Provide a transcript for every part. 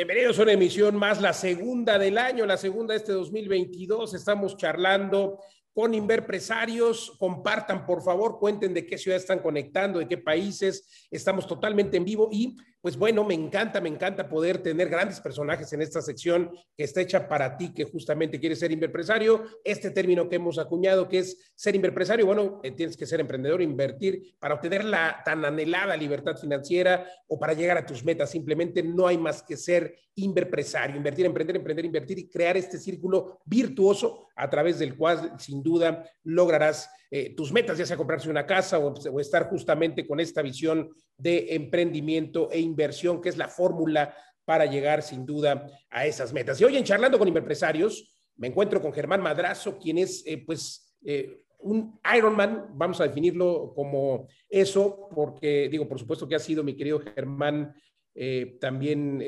Bienvenidos a una emisión más, la segunda del año, la segunda de este 2022. Estamos charlando con inverpresarios. Compartan, por favor, cuenten de qué ciudad están conectando, de qué países. Estamos totalmente en vivo y pues bueno, me encanta, me encanta poder tener grandes personajes en esta sección que está hecha para ti, que justamente quieres ser inverpresario. Este término que hemos acuñado, que es ser inverpresario, bueno, eh, tienes que ser emprendedor, invertir para obtener la tan anhelada libertad financiera o para llegar a tus metas. Simplemente no hay más que ser inverpresario, invertir, emprender, emprender, invertir y crear este círculo virtuoso a través del cual sin duda lograrás eh, tus metas, ya sea comprarse una casa o, estar justamente con esta visión de emprendimiento e inversión, que es la fórmula para llegar sin duda a esas metas. Y hoy en Charlando con Empresarios, me encuentro con Germán Madrazo, quien es eh, pues eh, un Ironman, vamos a definirlo como eso, porque digo, por supuesto que ha sido mi querido Germán eh, también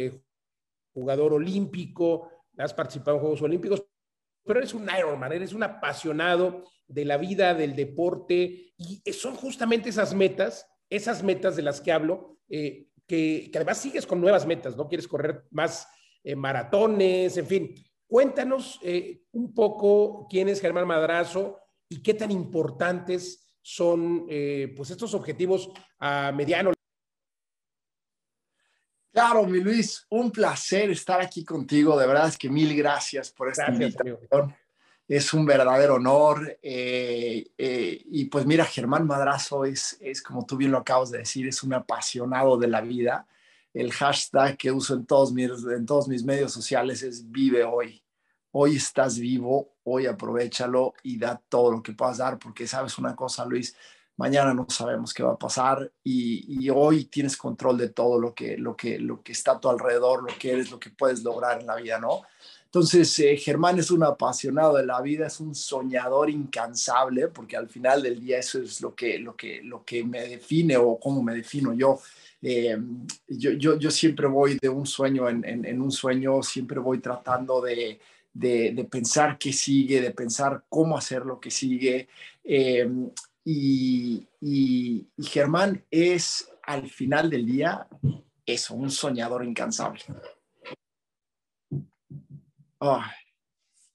jugador olímpico, has participado en Juegos Olímpicos, pero eres un Ironman, eres un apasionado de la vida, del deporte, y son justamente esas metas, esas metas de las que hablo, eh, que, además sigues con nuevas metas, ¿no? Quieres correr más eh, maratones, en fin. Cuéntanos eh, un poco quién es Germán Madrazo y qué tan importantes son pues estos objetivos a mediano. Claro, mi Luis, un placer estar aquí contigo. De verdad es que mil gracias por esta Gracias, invitación. amigo. Es un verdadero honor. eh, eh, y pues mira, Germán Madrazo es, es, como tú bien lo acabas de decir, es un apasionado de la vida. El hashtag que uso en todos mis, en todos mis medios sociales es vive hoy. Hoy estás vivo, hoy aprovechalo y da todo lo que puedas dar, porque sabes una cosa, Luis, mañana no sabemos qué va a pasar y, hoy tienes control de todo lo que, lo, que, lo que está a tu alrededor, lo que eres, lo que puedes lograr en la vida, ¿no? Entonces, eh, Germán es un apasionado de la vida, es un soñador incansable, porque al final del día eso es lo que, lo que, lo que me define o cómo me defino yo. Eh, yo, yo, yo, siempre voy de un sueño en, en, en un sueño, siempre voy tratando de, de, de, pensar qué sigue, de pensar cómo hacer lo que sigue. Eh, y, Germán es al final del día eso, un soñador incansable. Oh,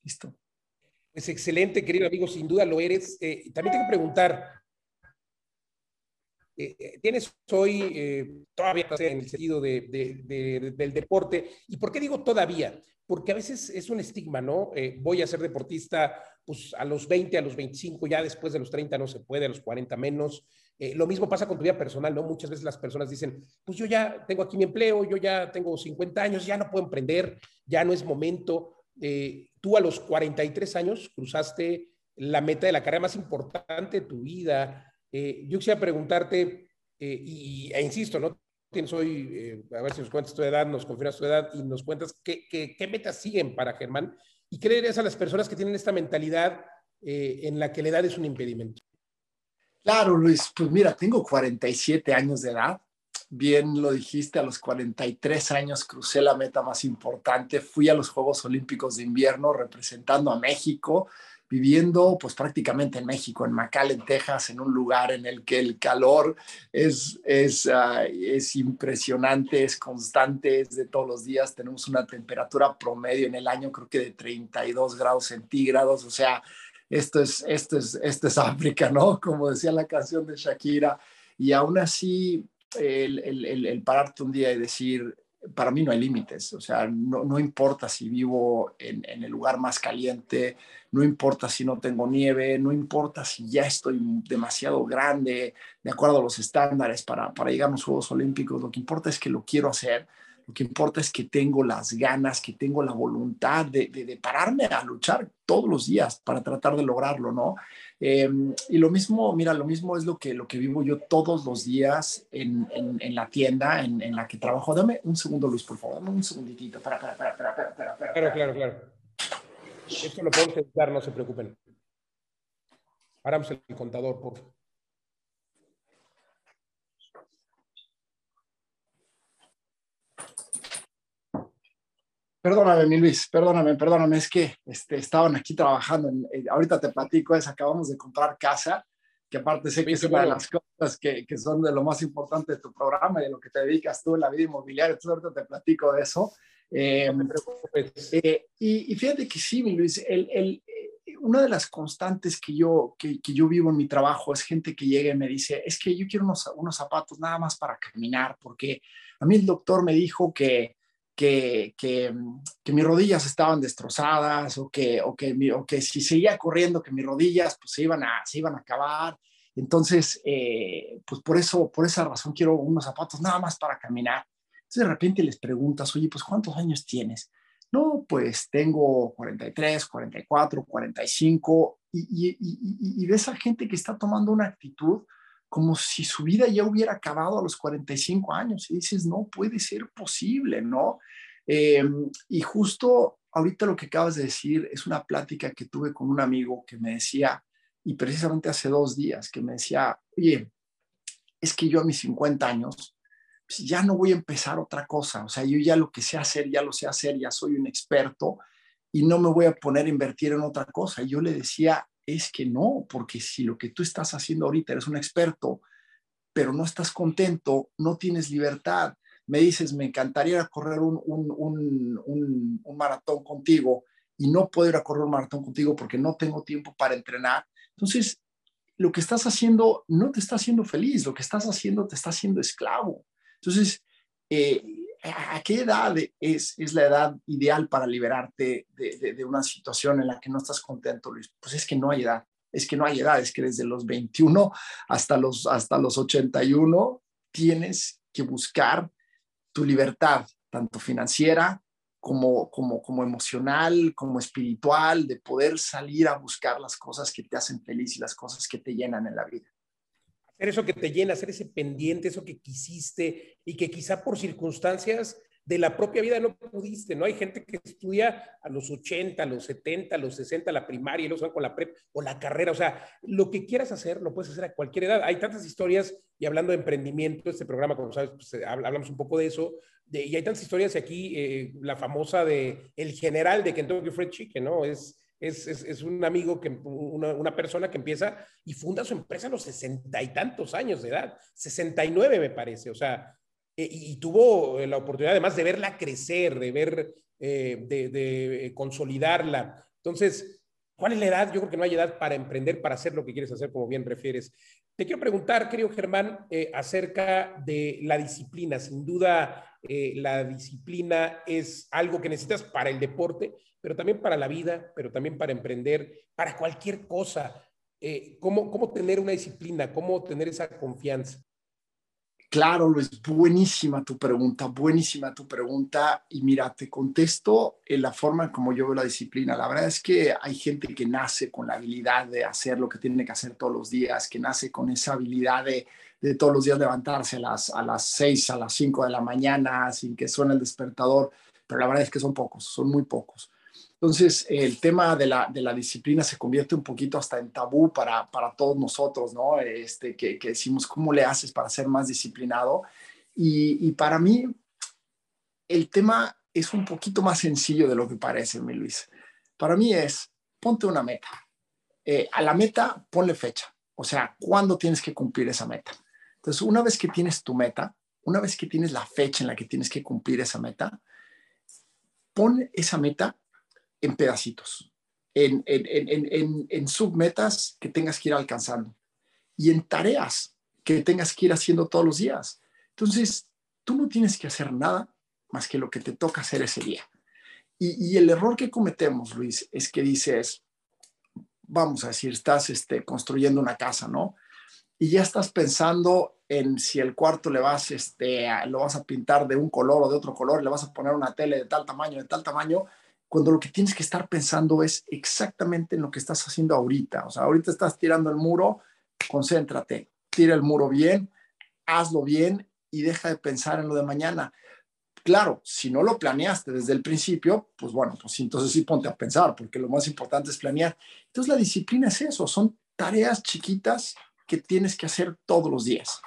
listo. Pues excelente, querido amigo, sin duda lo eres. Eh, también tengo que preguntar, eh, ¿tienes hoy eh, todavía en el sentido de, de, de, del deporte? ¿Y por qué digo todavía? Porque a veces es un estigma, ¿no? Eh, voy a ser deportista pues a los 20, a los 25, ya después de los 30 no se puede, a los 40 menos. Eh, lo mismo pasa con tu vida personal, ¿no? Muchas veces las personas dicen, pues yo ya tengo aquí mi empleo, yo ya tengo 50 años, ya no puedo emprender, ya no es momento. Eh, tú a los 43 años cruzaste la meta de la carrera más importante de tu vida. Yo quisiera preguntarte, y, e insisto, ¿no? Tienes hoy, a ver si nos cuentas tu edad, nos confirmas tu edad y nos cuentas qué, qué, qué metas siguen para Germán ¿Y qué le dirías a las personas que tienen esta mentalidad eh, en la que la edad es un impedimento? Claro, Luis, pues mira, tengo 47 años de edad. Bien lo dijiste, a los 43 años crucé la meta más importante. Fui a los Juegos Olímpicos de Invierno representando a México, viviendo pues prácticamente en México, en McAllen, Texas, en un lugar en el que el calor es, es, uh, es impresionante, es constante, es de todos los días. Tenemos una temperatura promedio en el año creo que de 32 grados centígrados, o sea, esto es, esto es, esto es África, ¿no? Como decía la canción de Shakira. Y aún así, el, el, el pararte un día y decir, para mí no hay límites, o sea, no, no importa si vivo en, el lugar más caliente, no importa si no tengo nieve, no importa si ya estoy demasiado grande, de acuerdo a los estándares para, para llegar a los Juegos Olímpicos, lo que importa es que lo quiero hacer, lo que importa es que tengo las ganas, que tengo la voluntad de, de, de pararme a luchar todos los días para tratar de lograrlo, ¿no? Eh, y lo mismo, mira, lo mismo es lo que, lo que vivo yo todos los días en, en, la tienda en, en, la que trabajo. Dame un segundo, Luis, por favor, dame un segunditito. Para, para, para, para, para, para, para. Claro, claro, claro. Esto lo podemos editar, no se preocupen. Paramos el contador, por favor. Perdóname, mi Luis, perdóname, perdóname, es que este, estaban aquí trabajando. En, eh, ahorita te platico, es, acabamos de comprar casa, que aparte sé que es una de las cosas que, que, son de lo más importante de tu programa y de lo que te dedicas tú en la vida inmobiliaria. Entonces ahorita te platico de eso. Eh, eh, y, fíjate que sí, Luis, el, el, una de las constantes que yo, que, que, yo vivo en mi trabajo es gente que llega y me dice, es que yo quiero unos, unos zapatos nada más para caminar, porque a mí el doctor me dijo que, que, que, que, mis rodillas estaban destrozadas o que, o, que, o que si seguía corriendo, que mis rodillas pues, se, iban a, se iban a acabar. Entonces, eh, pues por eso, por esa razón quiero unos zapatos nada más para caminar. Entonces de repente les preguntas, oye, pues ¿cuántos años tienes? No, pues tengo 43, 44, 45 y, y, y, y ves a gente que está tomando una actitud como si su vida ya hubiera acabado a los 45 años y dices, no puede ser posible, ¿no? Eh, y justo ahorita lo que acabas de decir es una plática que tuve con un amigo que me decía, y precisamente hace dos días, que me decía, oye, es que yo a mis 50 años pues ya no voy a empezar otra cosa, o sea, yo ya lo que sé hacer, ya lo sé hacer, ya soy un experto y no me voy a poner a invertir en otra cosa. Y yo le decía, es que no, porque si lo que tú estás haciendo ahorita eres un experto, pero no estás contento, no tienes libertad, me dices, me encantaría correr un, un, maratón contigo y no puedo ir a correr un maratón contigo porque no tengo tiempo para entrenar. Entonces, lo que estás haciendo no te está haciendo feliz, lo que estás haciendo te está haciendo esclavo. Entonces, eh, ¿a qué edad es, es, la edad ideal para liberarte de, una situación en la que no estás contento, Luis? Pues es que no hay edad, es que no hay edad, es que desde los 21 hasta los, hasta los 81 tienes que buscar tu libertad, tanto financiera como, como, como emocional, como espiritual, de poder salir a buscar las cosas que te hacen feliz y las cosas que te llenan en la vida hacer eso que te llena, hacer ese pendiente, eso que quisiste y que quizá por circunstancias de la propia vida no pudiste, ¿no? Hay gente que estudia a los 80, a los 70, a los 60, la primaria y luego van con la prep o la carrera, o sea, lo que quieras hacer lo puedes hacer a cualquier edad. Hay tantas historias, y hablando de emprendimiento, este programa, como sabes, pues, eh, hablamos un poco de eso, y hay tantas historias aquí, eh, la famosa de el general de Kentucky Fried Chicken, ¿no? Es es, es, un amigo, que, una, persona que empieza y funda su empresa a los sesenta y tantos años de edad, 69 me parece, o sea, e, y, tuvo la oportunidad además de verla crecer, de ver, eh, de, consolidarla. Entonces, ¿cuál es la edad? Yo creo que no hay edad para emprender, para hacer lo que quieres hacer, como bien refieres. Te quiero preguntar, querido Germán, eh, acerca de la disciplina. Sin duda, eh, la disciplina es algo que necesitas para el deporte, pero también para la vida, pero también para emprender, para cualquier cosa. Eh, ¿cómo, ¿Cómo tener una disciplina? ¿Cómo tener esa confianza? Claro, Luis, buenísima tu pregunta, buenísima tu pregunta. Y mira, te contesto en la forma como yo veo la disciplina. La verdad es que hay gente que nace con la habilidad de hacer lo que tiene que hacer todos los días, que nace con esa habilidad de, de todos los días levantarse a las, a las 6, a las 5 de la mañana sin que suene el despertador. Pero la verdad es que son pocos, son muy pocos. Entonces, el tema de la, de la, disciplina se convierte un poquito hasta en tabú para, para todos nosotros, ¿no? Este, que, que, decimos, ¿cómo le haces para ser más disciplinado? Y, para mí, el tema es un poquito más sencillo de lo que parece, mi Luis. Para mí es, ponte una meta. Eh, a la meta, ponle fecha. O sea, ¿cuándo tienes que cumplir esa meta? Entonces, una vez que tienes tu meta, una vez que tienes la fecha en la que tienes que cumplir esa meta, pon esa meta en pedacitos, en, en, submetas que tengas que ir alcanzando y en tareas que tengas que ir haciendo todos los días. Entonces, tú no tienes que hacer nada más que lo que te toca hacer ese día. Y, el error que cometemos, Luis, es que dices, vamos a decir, estás este, construyendo una casa, ¿no? Y ya estás pensando en si el cuarto le vas, este, lo vas a pintar de un color o de otro color, le vas a poner una tele de tal tamaño, de tal tamaño, cuando lo que tienes que estar pensando es exactamente en lo que estás haciendo ahorita. O sea, ahorita estás tirando el muro, concéntrate, tira el muro bien, hazlo bien y deja de pensar en lo de mañana. Claro, si no lo planeaste desde el principio, pues bueno, pues entonces sí ponte a pensar, porque lo más importante es planear. Entonces la disciplina es eso, son tareas chiquitas que tienes que hacer todos los días,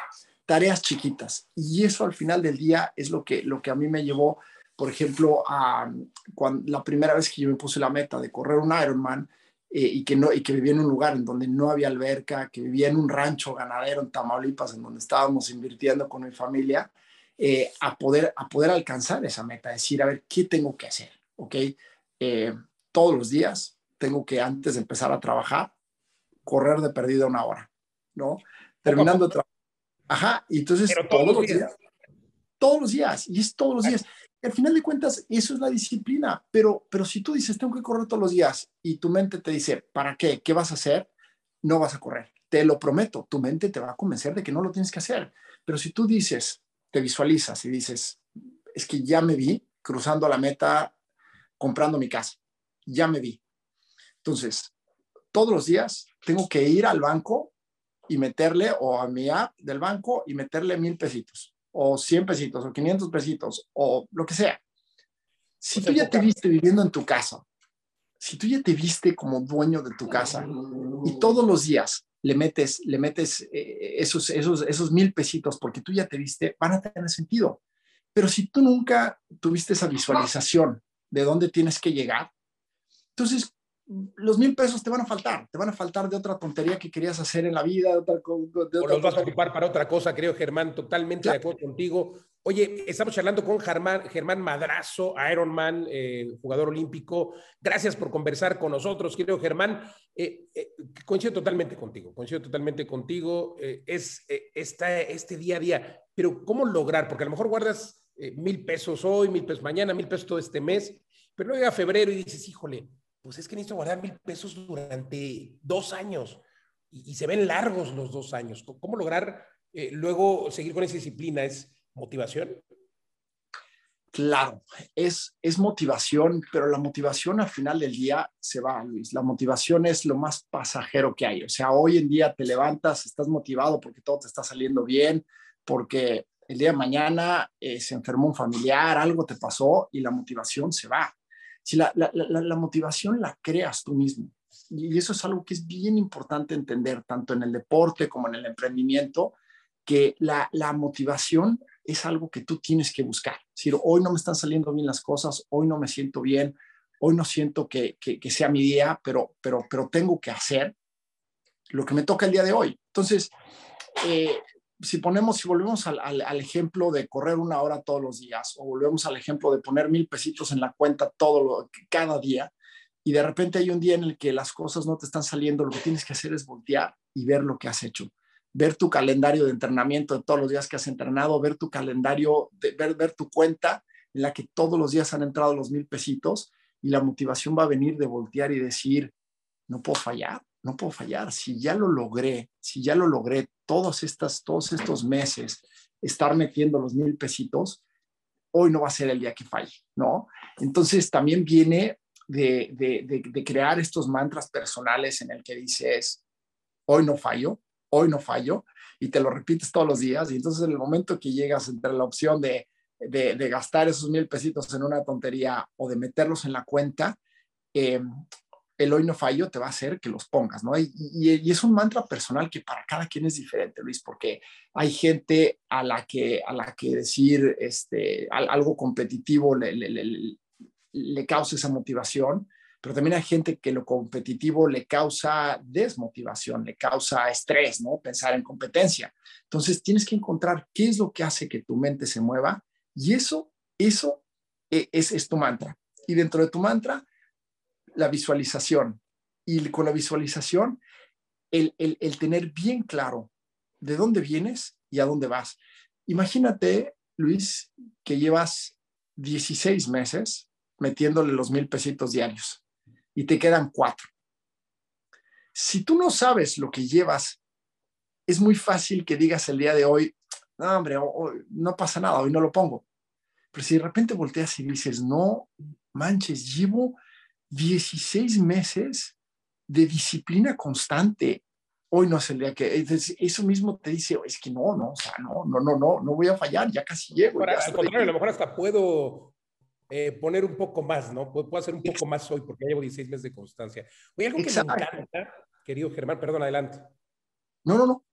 tareas chiquitas. Y eso al final del día es lo que, lo que a mí me llevó por ejemplo, a, cuando, la primera vez que yo me puse la meta de correr un Ironman eh, y, que no, y que vivía en un lugar en donde no había alberca, que vivía en un rancho ganadero en Tamaulipas, en donde estábamos invirtiendo con mi familia, eh, a, poder, a poder alcanzar esa meta, decir, a ver, ¿qué tengo que hacer? ¿Ok? Eh, todos los días tengo que, antes de empezar a trabajar, correr de perdida una hora, ¿no? Terminando de trabajar. Ajá, y entonces todos, los días. Todos los días, y es todos los días. Al final de cuentas, eso es la disciplina, pero, pero si tú dices, tengo que correr todos los días y tu mente te dice, ¿para qué? ¿Qué vas a hacer? No vas a correr. Te lo prometo, tu mente te va a convencer de que no lo tienes que hacer. Pero si tú dices, te visualizas y dices, es que ya me vi cruzando la meta, comprando mi casa, ya me vi. Entonces, todos los días tengo que ir al banco y meterle, o a mi app del banco y meterle mil pesitos, o cien pesitos, o quinientos pesitos, o lo que sea. Si tú ya te viste viviendo en tu casa, si tú ya te viste como dueño de tu casa y todos los días le metes, le metes eh, esos, esos, esos mil pesitos porque tú ya te viste, van a tener sentido. Pero si tú nunca tuviste esa visualización de dónde tienes que llegar, entonces los mil pesos te van a faltar, te van a faltar de otra tontería que querías hacer en la vida. De otra, de o los vas a ocupar para otra cosa, creo, Germán, totalmente de acuerdo contigo. Oye, estamos charlando con Germán, Germán Madrazo, Ironman, eh, jugador olímpico. Gracias por conversar con nosotros, querido Germán. Eh, eh, coincido totalmente contigo, coincido totalmente contigo. es esta, este día a día, pero ¿cómo lograr? Porque a lo mejor guardas mil pesos hoy, mil pesos mañana, mil pesos todo este mes, pero luego llega febrero y dices, híjole, pues es que necesito guardar mil pesos durante dos años y, se ven largos los dos años. ¿Cómo lograr luego seguir con esa disciplina? ¿Es motivación? Claro, es, es motivación, pero la motivación al final del día se va, Luis. La motivación es lo más pasajero que hay. O sea, hoy en día te levantas, estás motivado porque todo te está saliendo bien, porque el día de mañana eh, se enfermó un familiar, algo te pasó y la motivación se va. Si la, la, la, motivación la creas tú mismo. Y eso es algo que es bien importante entender, tanto en el deporte como en el emprendimiento, que la, la motivación es algo que tú tienes que buscar. Es decir, hoy no me están saliendo bien las cosas, hoy no me siento bien, hoy no siento que, que, sea mi día, pero, pero, pero tengo que hacer lo que me toca el día de hoy. Entonces, eh, si ponemos, si volvemos al, ejemplo de correr una hora todos los días, o volvemos al ejemplo de poner mil pesitos en la cuenta todo cada día, y de repente hay un día en el que las cosas no te están saliendo, lo que tienes que hacer es voltear y ver lo que has hecho. Ver tu calendario de entrenamiento de todos los días que has entrenado, ver tu calendario, de, ver, ver tu cuenta en la que todos los días han entrado los mil pesitos y la motivación va a venir de voltear y decir, no puedo fallar, no puedo fallar. Si ya lo logré, si ya lo logré todos, estas, todos estos meses, estar metiendo los mil pesitos, hoy no va a ser el día que falle, ¿no? Entonces también viene de, de, de crear estos mantras personales en el que dices, hoy no fallo, hoy no fallo, y te lo repites todos los días, y entonces en el momento que llegas entre la opción de, gastar esos mil pesitos en una tontería o de meterlos en la cuenta, eh, el hoy no fallo te va a hacer que los pongas, ¿no? Y, y, es un mantra personal que para cada quien es diferente, Luis, porque hay gente a la que, a la que decir este, algo competitivo le, le, le, le causa esa motivación, pero también hay gente que lo competitivo le causa desmotivación, le causa estrés, ¿no? Pensar en competencia. Entonces tienes que encontrar qué es lo que hace que tu mente se mueva y eso, eso e, es, es tu mantra. Y dentro de tu mantra, la visualización. Y con la visualización, el, el, tener bien claro de dónde vienes y a dónde vas. Imagínate, Luis, que llevas 16 meses metiéndole los mil pesitos diarios y te quedan cuatro. Si tú no sabes lo que llevas, es muy fácil que digas el día de hoy, no, hombre, no pasa nada, hoy no lo pongo. Pero si de repente volteas y dices, no manches, llevo 16 meses de disciplina constante. Hoy no es el día que eso mismo te dice, es que no, no, o sea, no, no, no, no, no voy a fallar, ya casi llego. al contrario, a lo mejor hasta puedo eh, poner un poco más, ¿no? Puedo, hacer un poco más hoy porque llevo 16 meses de constancia. Oye, algo que me encanta, querido Germán, perdón, adelante. No, no, no.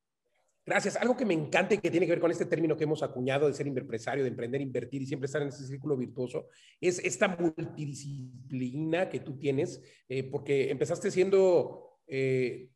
Gracias. Algo que me encanta y que tiene que ver con este término que hemos acuñado de ser empresario, de emprender, invertir y siempre estar en ese círculo virtuoso, es esta multidisciplina que tú tienes, eh, porque empezaste siendo, eh,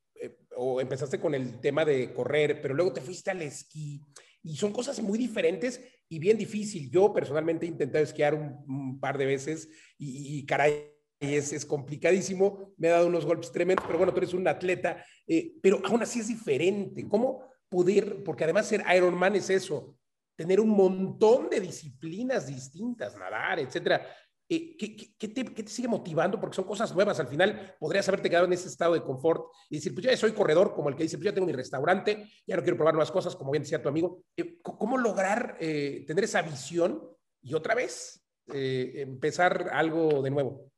o empezaste con el tema de correr, pero luego te fuiste al esquí, y son cosas muy diferentes y bien difícil. Yo personalmente he intentado esquiar un, par de veces y, caray, es, es, complicadísimo, me ha dado unos golpes tremendos, pero bueno, tú eres un atleta, eh, pero aún así es diferente. ¿Cómo poder, porque además ser Ironman es eso, tener un montón de disciplinas distintas, nadar, etcétera. Eh, ¿qué, te, sigue motivando? Porque son cosas nuevas. Al final podrías haberte quedado en ese estado de confort y decir, pues ya soy corredor, como el que dice, pues ya tengo mi restaurante, ya no quiero probar nuevas cosas, como bien decía tu amigo. Eh, ¿Cómo lograr eh, tener esa visión y otra vez empezar algo de nuevo?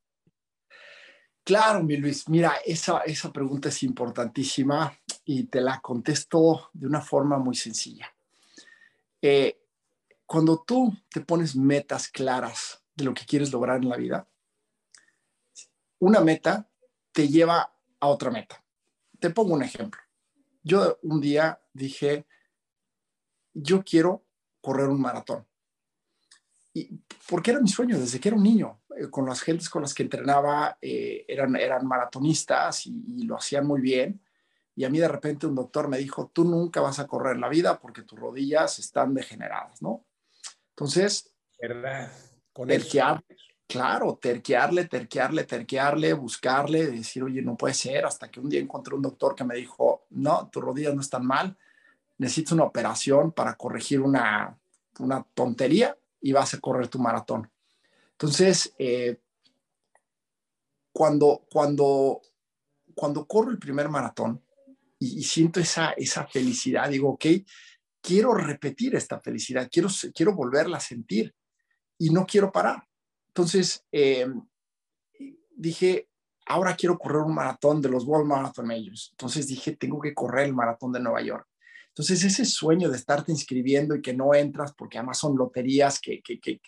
Claro, mi Luis. Mira, esa, esa pregunta es importantísima y te la contesto de una forma muy sencilla. cuando tú te pones metas claras de lo que quieres lograr en la vida, una meta te lleva a otra meta. Te pongo un ejemplo. Yo un día dije, yo quiero correr un maratón. Y porque era mi sueño desde que era un niño. Eh, con las gentes con las que entrenaba eh, eran, eran maratonistas y, lo hacían muy bien. Y a mí de repente un doctor me dijo, tú nunca vas a correr la vida porque tus rodillas están degeneradas, ¿no? Entonces, ¿verdad? Con terquear, claro, terquearle, terquearle, terquearle, buscarle, decir, oye, no puede ser, hasta que un día encontré un doctor que me dijo, no, tus rodillas no están mal, necesitas una operación para corregir una, una tontería y vas a correr tu maratón. Entonces, eh, cuando, cuando, cuando corro el primer maratón y, y, siento esa, esa felicidad, digo, ok, quiero repetir esta felicidad, quiero, quiero volverla a sentir y no quiero parar. Entonces, eh, dije, ahora quiero correr un maratón de los World Marathon Majors. Entonces dije, tengo que correr el maratón de Nueva York. Entonces, ese sueño de estarte inscribiendo y que no entras, porque además son loterías que, que, que,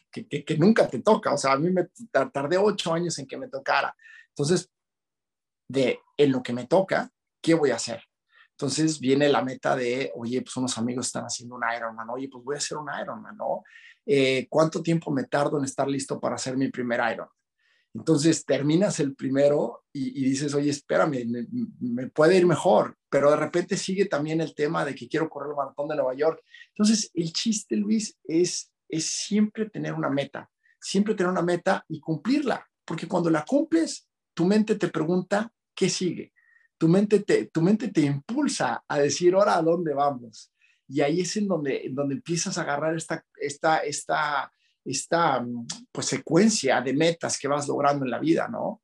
que, nunca te toca. O sea, a mí me tardé ocho años en que me tocara. Entonces, de en lo que me toca, ¿qué voy a hacer? Entonces viene la meta de, oye, pues unos amigos están haciendo un Ironman, oye, pues voy a hacer un Ironman, ¿no? Eh, ¿Cuánto tiempo me tardo en estar listo para hacer mi primer Ironman? Entonces terminas el primero y, dices, oye, espérame, me, puede ir mejor, pero de repente sigue también el tema de que quiero correr el maratón de Nueva York. Entonces el chiste, Luis, es, es siempre tener una meta, siempre tener una meta y cumplirla, porque cuando la cumples, tu mente te pregunta, ¿qué sigue? Tu mente te, tu mente te impulsa a decir, ahora a dónde vamos. Y ahí es en donde, donde empiezas a agarrar esta, esta, esta, esta pues, secuencia de metas que vas logrando en la vida, ¿no?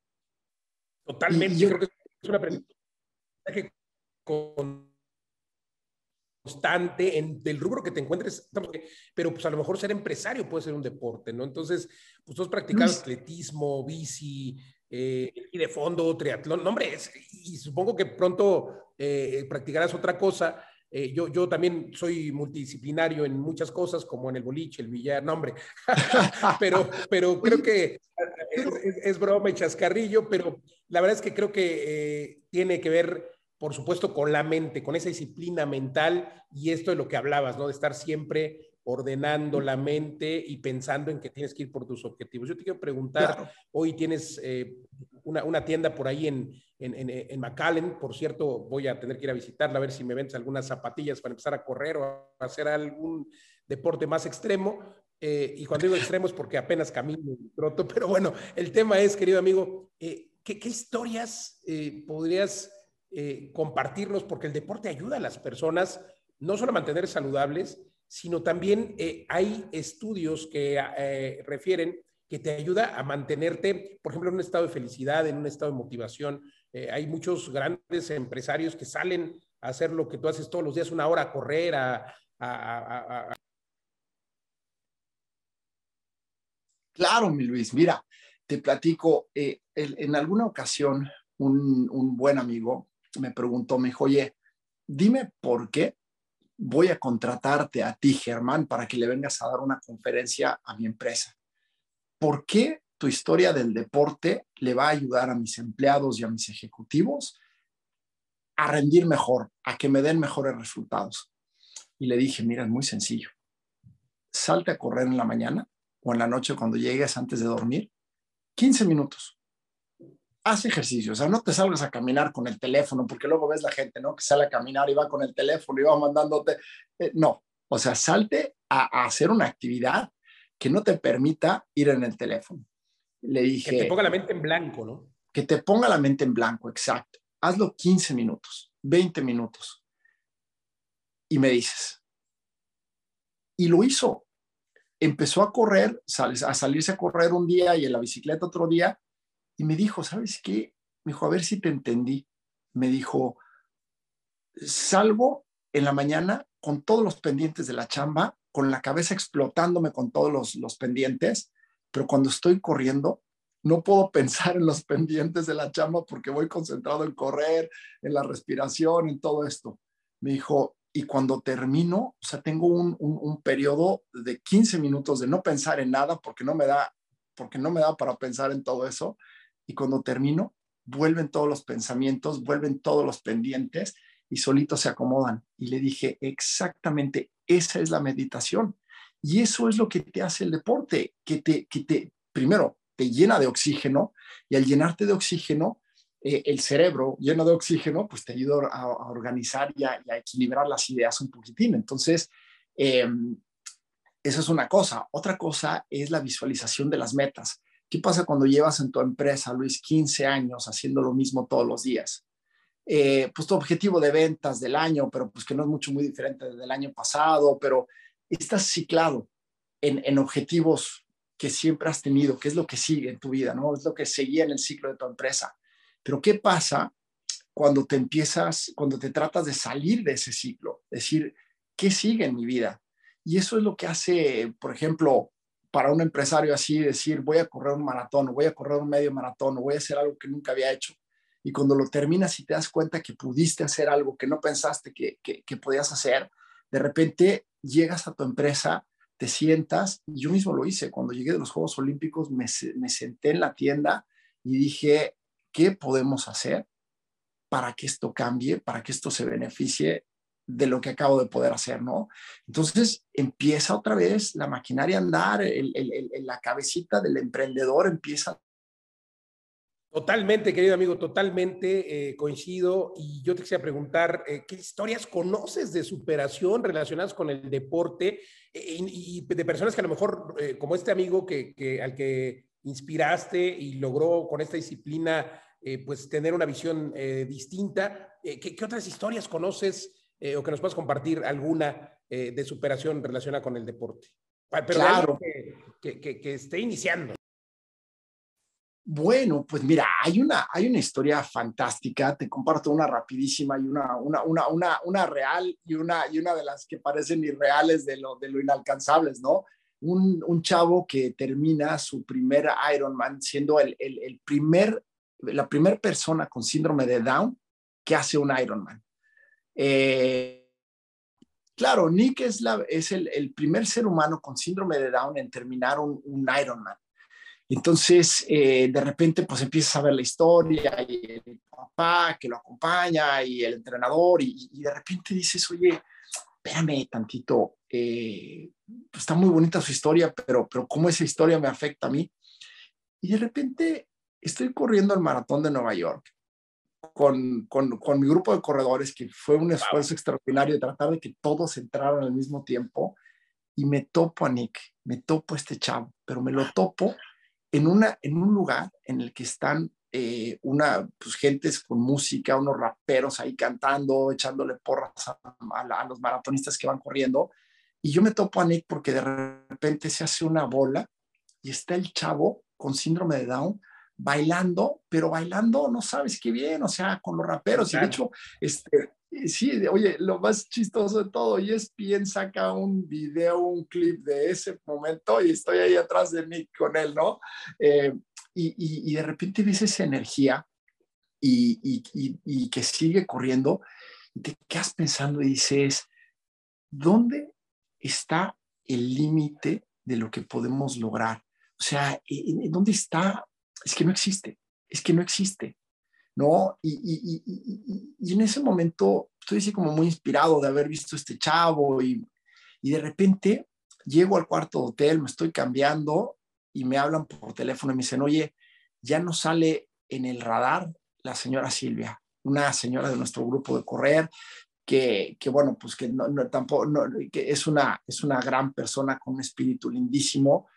Totalmente. yo creo que es una aprendizaje constante en el rubro que te encuentres, pero pues a lo mejor ser empresario puede ser un deporte, ¿no? Entonces, pues tú has practicado atletismo, bici, eh, y de fondo, triatlón, no, hombre, y supongo que pronto eh, practicarás otra cosa. Eh, yo, yo también soy multidisciplinario en muchas cosas, como en el boliche, el billar, no, hombre, pero, pero creo que es, broma y chascarrillo, pero la verdad es que creo que tiene que ver, por supuesto, con la mente, con esa disciplina mental y esto de lo que hablabas, ¿no? De estar siempre ordenando la mente y pensando en que tienes que ir por tus objetivos. Yo te quiero preguntar, hoy tienes eh, una, una, tienda por ahí en, en, en, McAllen, por cierto, voy a tener que ir a visitarla a ver si me vendes algunas zapatillas para empezar a correr o a hacer algún deporte más extremo. Eh, y cuando digo extremo es porque apenas camino y troto, pero bueno, el tema es, querido amigo, eh, ¿qué, ¿qué, historias podrías compartirnos? Porque el deporte ayuda a las personas no solo a mantener saludables, sino también eh, hay estudios que eh, refieren que te ayuda a mantenerte, por ejemplo, en un estado de felicidad, en un estado de motivación. Eh, hay muchos grandes empresarios que salen a hacer lo que tú haces todos los días, una hora a correr, a... Claro, mi Luis, mira, te platico, en alguna ocasión un, un buen amigo me preguntó, me dijo, oye, dime por qué voy a contratarte a ti, Germán, para que le vengas a dar una conferencia a mi empresa. ¿Por qué tu historia del deporte le va a ayudar a mis empleados y a mis ejecutivos a rendir mejor, a que me den mejores resultados? Y le dije, mira, es muy sencillo. Salte a correr en la mañana o en la noche cuando llegues antes de dormir, 15 minutos haz ejercicio, o sea, no te salgas a caminar con el teléfono, porque luego ves la gente, ¿no? Que sale a caminar y va con el teléfono y va mandándote. Eh, no, O sea, salte a, hacer una actividad que no te permita ir en el teléfono. Le dije... Que te ponga la mente en blanco, ¿no? Que te ponga la mente en blanco, exacto. Hazlo 15 minutos, 20 minutos. Y me dices. Y lo hizo. Empezó a correr, a salirse a correr un día y en la bicicleta otro día. Y me dijo, ¿sabes qué? Me dijo, a ver si te entendí. Me dijo, salgo en la mañana con todos los pendientes de la chamba, con la cabeza explotándome con todos los, los pendientes, pero cuando estoy corriendo, no puedo pensar en los pendientes de la chamba porque voy concentrado en correr, en la respiración, en todo esto. Me dijo, y cuando termino, o sea, tengo un, un, un, periodo de 15 minutos de no pensar en nada porque no me da, porque no me da para pensar en todo eso. Y cuando termino, vuelven todos los pensamientos, vuelven todos los pendientes y solitos se acomodan. Y le dije, exactamente, esa es la meditación. Y eso es lo que te hace el deporte, que te, que te primero, te llena de oxígeno y al llenarte de oxígeno, eh, el cerebro lleno de oxígeno, pues te ayuda a, organizar y a, equilibrar las ideas un poquitín. Entonces, eh, eso es una cosa. Otra cosa es la visualización de las metas. ¿Qué pasa cuando llevas en tu empresa, Luis, 15 años haciendo lo mismo todos los días? Eh, pues tu objetivo de ventas del año, pero pues que no es mucho muy diferente del año pasado, pero estás ciclado en, en objetivos que siempre has tenido, que es lo que sigue en tu vida, ¿no? Es lo que seguía en el ciclo de tu empresa. Pero ¿qué pasa cuando te empiezas, cuando te tratas de salir de ese ciclo? Decir, ¿qué sigue en mi vida? Y eso es lo que hace, por ejemplo, para un empresario así, decir, voy a correr un maratón, voy a correr un medio maratón, voy a hacer algo que nunca había hecho y cuando lo terminas y te das cuenta que pudiste hacer algo que no pensaste que, que, podías hacer, de repente llegas a tu empresa, te sientas, y yo mismo lo hice, cuando llegué de los Juegos Olímpicos me, me senté en la tienda y dije, ¿qué podemos hacer para que esto cambie, para que esto se beneficie de lo que acabo de poder hacer, ¿no? Entonces empieza otra vez la maquinaria a andar, el, el, la cabecita del emprendedor empieza Totalmente, querido amigo, totalmente eh, coincido. Y yo te quisiera preguntar, eh, ¿qué historias conoces de superación relacionadas con el deporte eh, y, de personas que a lo mejor, como este amigo que, al que inspiraste y logró con esta disciplina, pues tener una visión distinta? ¿qué, otras historias conoces o que nos puedas compartir alguna de superación relacionada con el deporte? Pero claro. que, que esté iniciando. Bueno, pues mira, hay una, hay una historia fantástica, te comparto una rapidísima y una, una, una, una, una real y una, y una de las que parecen irreales de lo, de lo inalcanzables, ¿no? Un, un chavo que termina su primer Ironman siendo el, el, el primer, la primera persona con síndrome de Down que hace un Ironman. Eh, claro, Nick es, el, primer ser humano con síndrome de Down en terminar un, un Ironman. Entonces, eh, de repente, pues empiezas a ver la historia y el papá que lo acompaña y el entrenador y, de repente dices, oye, espérame tantito, eh, pues está muy bonita su historia, pero, pero ¿cómo esa historia me afecta a mí? Y de repente estoy corriendo el maratón de Nueva York con, con, con mi grupo de corredores, que fue un esfuerzo extraordinario de tratar de que todos entraran al mismo tiempo, y me topo a Nick, me topo a este chavo, pero me lo topo en, una, en un lugar en el que están eh, una, pues, gentes con música, unos raperos ahí cantando, echándole porras a, los maratonistas que van corriendo. Y yo me topo a Nick porque de repente se hace una bola y está el chavo con síndrome de Down bailando, pero bailando no sabes qué bien, o sea, con los raperos. Y de hecho, este, sí, oye, lo más chistoso de todo, y es bien saca un video, un clip de ese momento y estoy ahí atrás de Nick con él, ¿no? Eh, y, y, de repente ves esa energía y, y, que sigue corriendo y te quedas pensando y dices, ¿dónde está el límite de lo que podemos lograr? O sea, ¿dónde está? Es que no existe, es que no existe. ¿no? Y, en ese momento estoy así como muy inspirado de haber visto este chavo y, de repente llego al cuarto de hotel, me estoy cambiando y me hablan por teléfono y me dicen, oye, ya no sale en el radar la señora Silvia, una señora de nuestro grupo de correr, que, que bueno, pues que no, tampoco, no, que es una, es una gran persona con un espíritu lindísimo,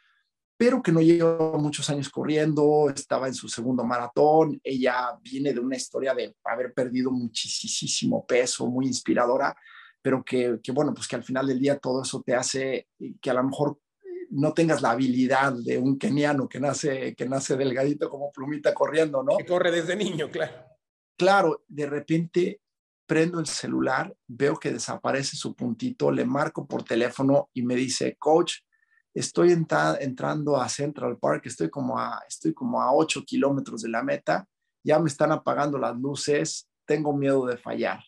pero que no lleva muchos años corriendo, estaba en su segundo maratón, ella viene de una historia de haber perdido muchísimo peso, muy inspiradora, pero que, que, bueno, pues que al final del día todo eso te hace que a lo mejor no tengas la habilidad de un keniano que nace, que nace delgadito como plumita corriendo, ¿no? Que corre desde niño, claro. Claro, de repente prendo el celular, veo que desaparece su puntito, le marco por teléfono y me dice, coach, estoy entrando a Central Park, estoy como a, estoy como a 8 kilómetros de la meta, ya me están apagando las luces, tengo miedo de fallar.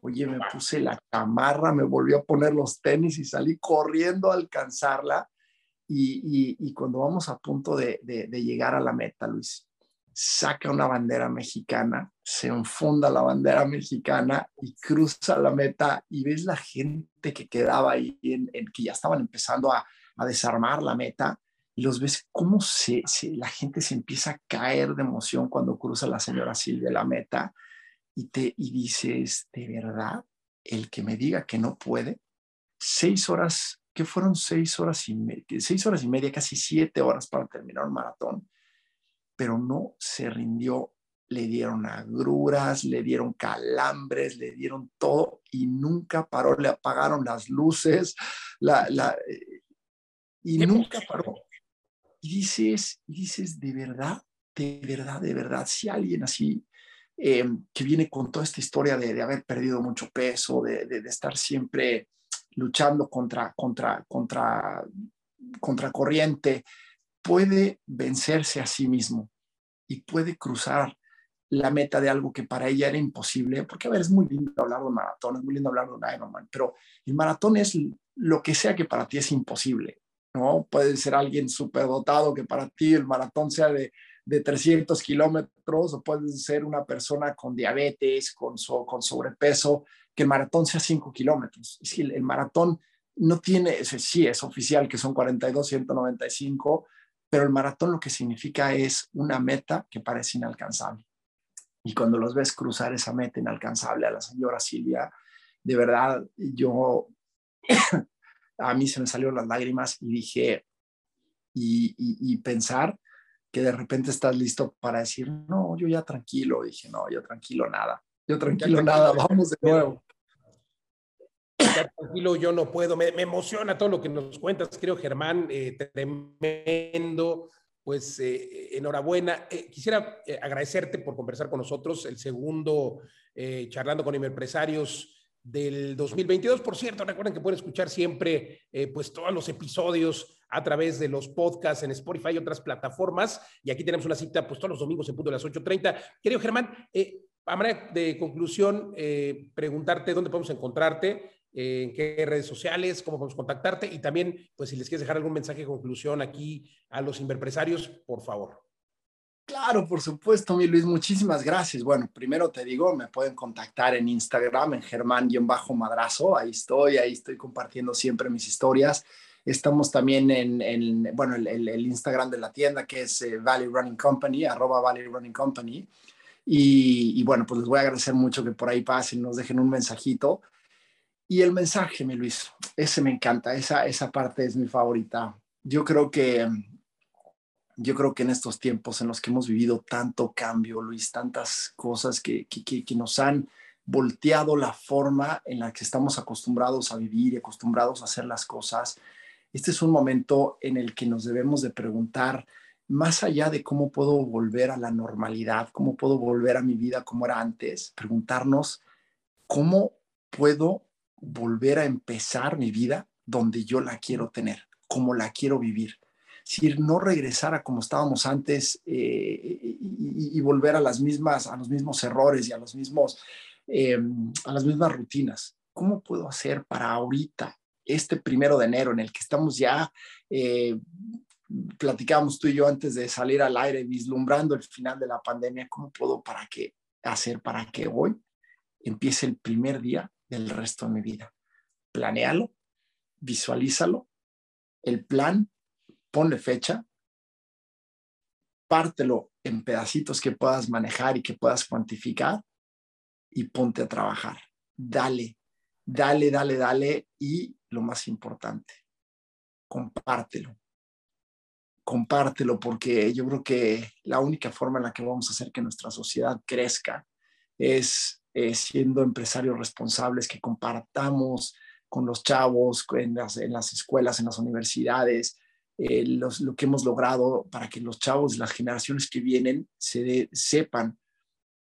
Oye, me puse la camarra, me volvió a poner los tenis y salí corriendo a alcanzarla. Y, cuando vamos a punto de, llegar a la meta, Luis, saca una bandera mexicana, se enfunda la bandera mexicana y cruza la meta y ves la gente que quedaba ahí, en, que ya estaban empezando a, desarmar la meta y los ves cómo se, la gente se empieza a caer de emoción cuando cruza la señora Silvia la meta y, te, y dices, de verdad, el que me diga que no puede, seis horas que fueron seis horas y media, seis horas y media, casi siete horas para terminar un maratón, pero no se rindió. Le dieron agruras, le dieron calambres, le dieron todo y nunca paró. Le apagaron las luces la, la, y nunca paró. Y dices, y dices, de verdad, de verdad, de verdad, si alguien así eh, que viene con toda esta historia de, de haber perdido mucho peso, de, de, de estar siempre luchando contra, contra, contra, contra corriente, puede vencerse a sí mismo y puede cruzar la meta de algo que para ella era imposible, porque a ver, es muy lindo hablar de un maratón, es muy lindo hablar de un Ironman, pero el maratón es lo que sea que para ti es imposible, ¿no? Puede ser alguien superdotado que para ti el maratón sea de, de 300 kilómetros, o puede ser una persona con diabetes, con, so, con sobrepeso, que el maratón sea 5 kilómetros. El maratón no tiene, sí es oficial que son 42, 195, pero el maratón lo que significa es una meta que parece inalcanzable. Y cuando los ves cruzar esa meta inalcanzable a la señora Silvia, de verdad, yo, a mí se me salieron las lágrimas y dije, y, y, y pensar que de repente estás listo para decir, no, yo ya tranquilo, dije, no, yo tranquilo nada, yo tranquilo, nada, vamos de nuevo tranquilo, yo no puedo. Me, emociona todo lo que nos cuentas, creo, Germán, eh, tremendo. Pues eh, enhorabuena. Eh, quisiera agradecerte por conversar con nosotros, el segundo charlando con empresarios del 2022. Por cierto, recuerden que pueden escuchar siempre pues todos los episodios a través de los podcasts en Spotify y otras plataformas. Y aquí tenemos una cita pues todos los domingos en punto de las 8.30. Querido Germán, a manera de conclusión, preguntarte dónde podemos encontrarte en qué redes sociales, cómo podemos contactarte y también, pues si les quieres dejar algún mensaje de conclusión aquí a los inverpresarios, por favor. Claro, por supuesto, mi Luis, muchísimas gracias. Bueno, primero te digo, me pueden contactar en Instagram, en Germán-Madrazo, ahí estoy, ahí estoy compartiendo siempre mis historias. Estamos también en, bueno, el, Instagram de la tienda que es eh, Valley Running Company, arroba Valley Running Company. Y, y, bueno, pues les voy a agradecer mucho que por ahí pasen, nos dejen un mensajito. Y el mensaje, mi Luis, ese me encanta, esa, esa parte es mi favorita. Yo creo que, yo creo que en estos tiempos en los que hemos vivido tanto cambio, Luis, tantas cosas que, que, nos han volteado la forma en la que estamos acostumbrados a vivir y acostumbrados a hacer las cosas, este es un momento en el que nos debemos de preguntar, más allá de cómo puedo volver a la normalidad, cómo puedo volver a mi vida como era antes, preguntarnos cómo puedo volver a empezar mi vida donde yo la quiero tener, como la quiero vivir. Si no regresar a como estábamos antes eh, y, volver a las mismas, a los mismos errores y a los mismos, em, a las mismas rutinas. ¿Cómo puedo hacer para ahorita, este primero de enero, en el que estamos ya, eh, platicábamos tú y yo antes de salir al aire, vislumbrando el final de la pandemia, ¿cómo puedo para qué hacer para que hoy empiece el primer día del resto de mi vida. Planéalo, visualízalo, el plan, ponle fecha, pártelo en pedacitos que puedas manejar y que puedas cuantificar y ponte a trabajar. dale, dale, dale, dale y lo más importante, compártelo. Compártelo porque yo creo que la única forma en la que vamos a hacer que nuestra sociedad crezca es eh, siendo empresarios responsables, que compartamos con los chavos en las, en las escuelas, en las universidades, eh, lo que hemos logrado para que los chavos, las generaciones que vienen, se sepan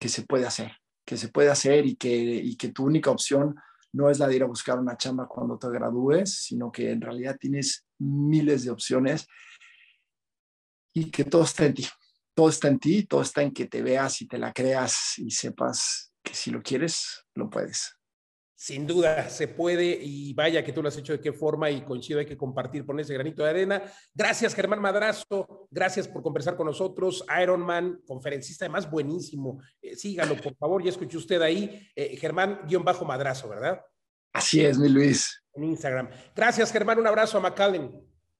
que se puede hacer, que se puede hacer y que, y que tu única opción no es la de ir a buscar una chamba cuando te gradúes, sino que en realidad tienes miles de opciones y que todo está en ti. Todo está en ti, todo está en que te veas y te la creas y sepas que si lo quieres, lo puedes. Sin duda, se puede y vaya que tú lo has hecho de qué forma y coincido, hay que compartir con ese granito de arena. Gracias, Germán Madrazo, gracias por conversar con nosotros. Ironman, conferencista, además buenísimo. Eh, sígalo, por favor, ya escuché usted ahí, eh, Germán-Madrazo, ¿verdad? Así es, mi Luis. En Instagram. Gracias, Germán, un abrazo a McAllen.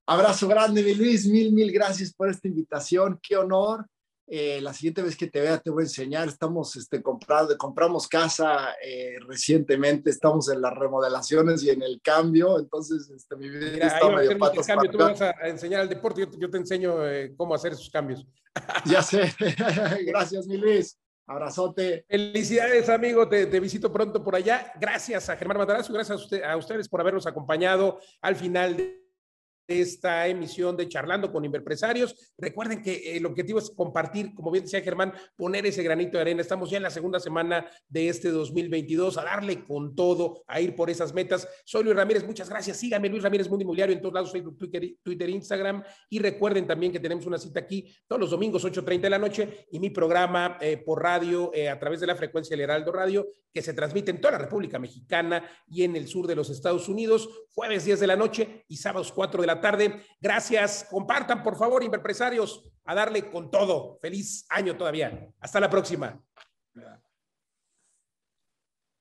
Abrazo grande, mi Luis, mil, mil gracias por esta invitación, qué honor eh, la siguiente vez que te vea te voy a enseñar. Estamos este, comprando, compramos casa eh, recientemente, estamos en las remodelaciones y en el cambio, entonces este, mi vida está medio patas cambio. Tú vas a enseñar al deporte, yo, te enseño eh, cómo hacer esos cambios. ya sé. Gracias, mi Luis. Abrazote. Felicidades, amigo. Te, visito pronto por allá. Gracias a Germán Matarazzo, gracias a, a ustedes por habernos acompañado al final de esta emisión de Charlando con Inverpresarios. Recuerden que el objetivo es compartir, como bien decía Germán, poner ese granito de arena. Estamos ya en la segunda semana de este 2022, a darle con todo, a ir por esas metas. Soy Luis Ramírez, muchas gracias. Síganme, Luis Ramírez Mundo Inmobiliario, en todos lados, Facebook, Twitter, Instagram. Y recuerden también que tenemos una cita aquí todos los domingos, 8.30 de la noche, y mi programa eh, por radio, eh, a través de la frecuencia del Heraldo Radio, que se transmite en toda la República Mexicana y en el sur de los Estados Unidos, jueves 10 de la noche y sábados 4 de la tarde. Gracias. Compartan, por favor, empresarios, a darle con todo. Feliz año todavía. Hasta la próxima.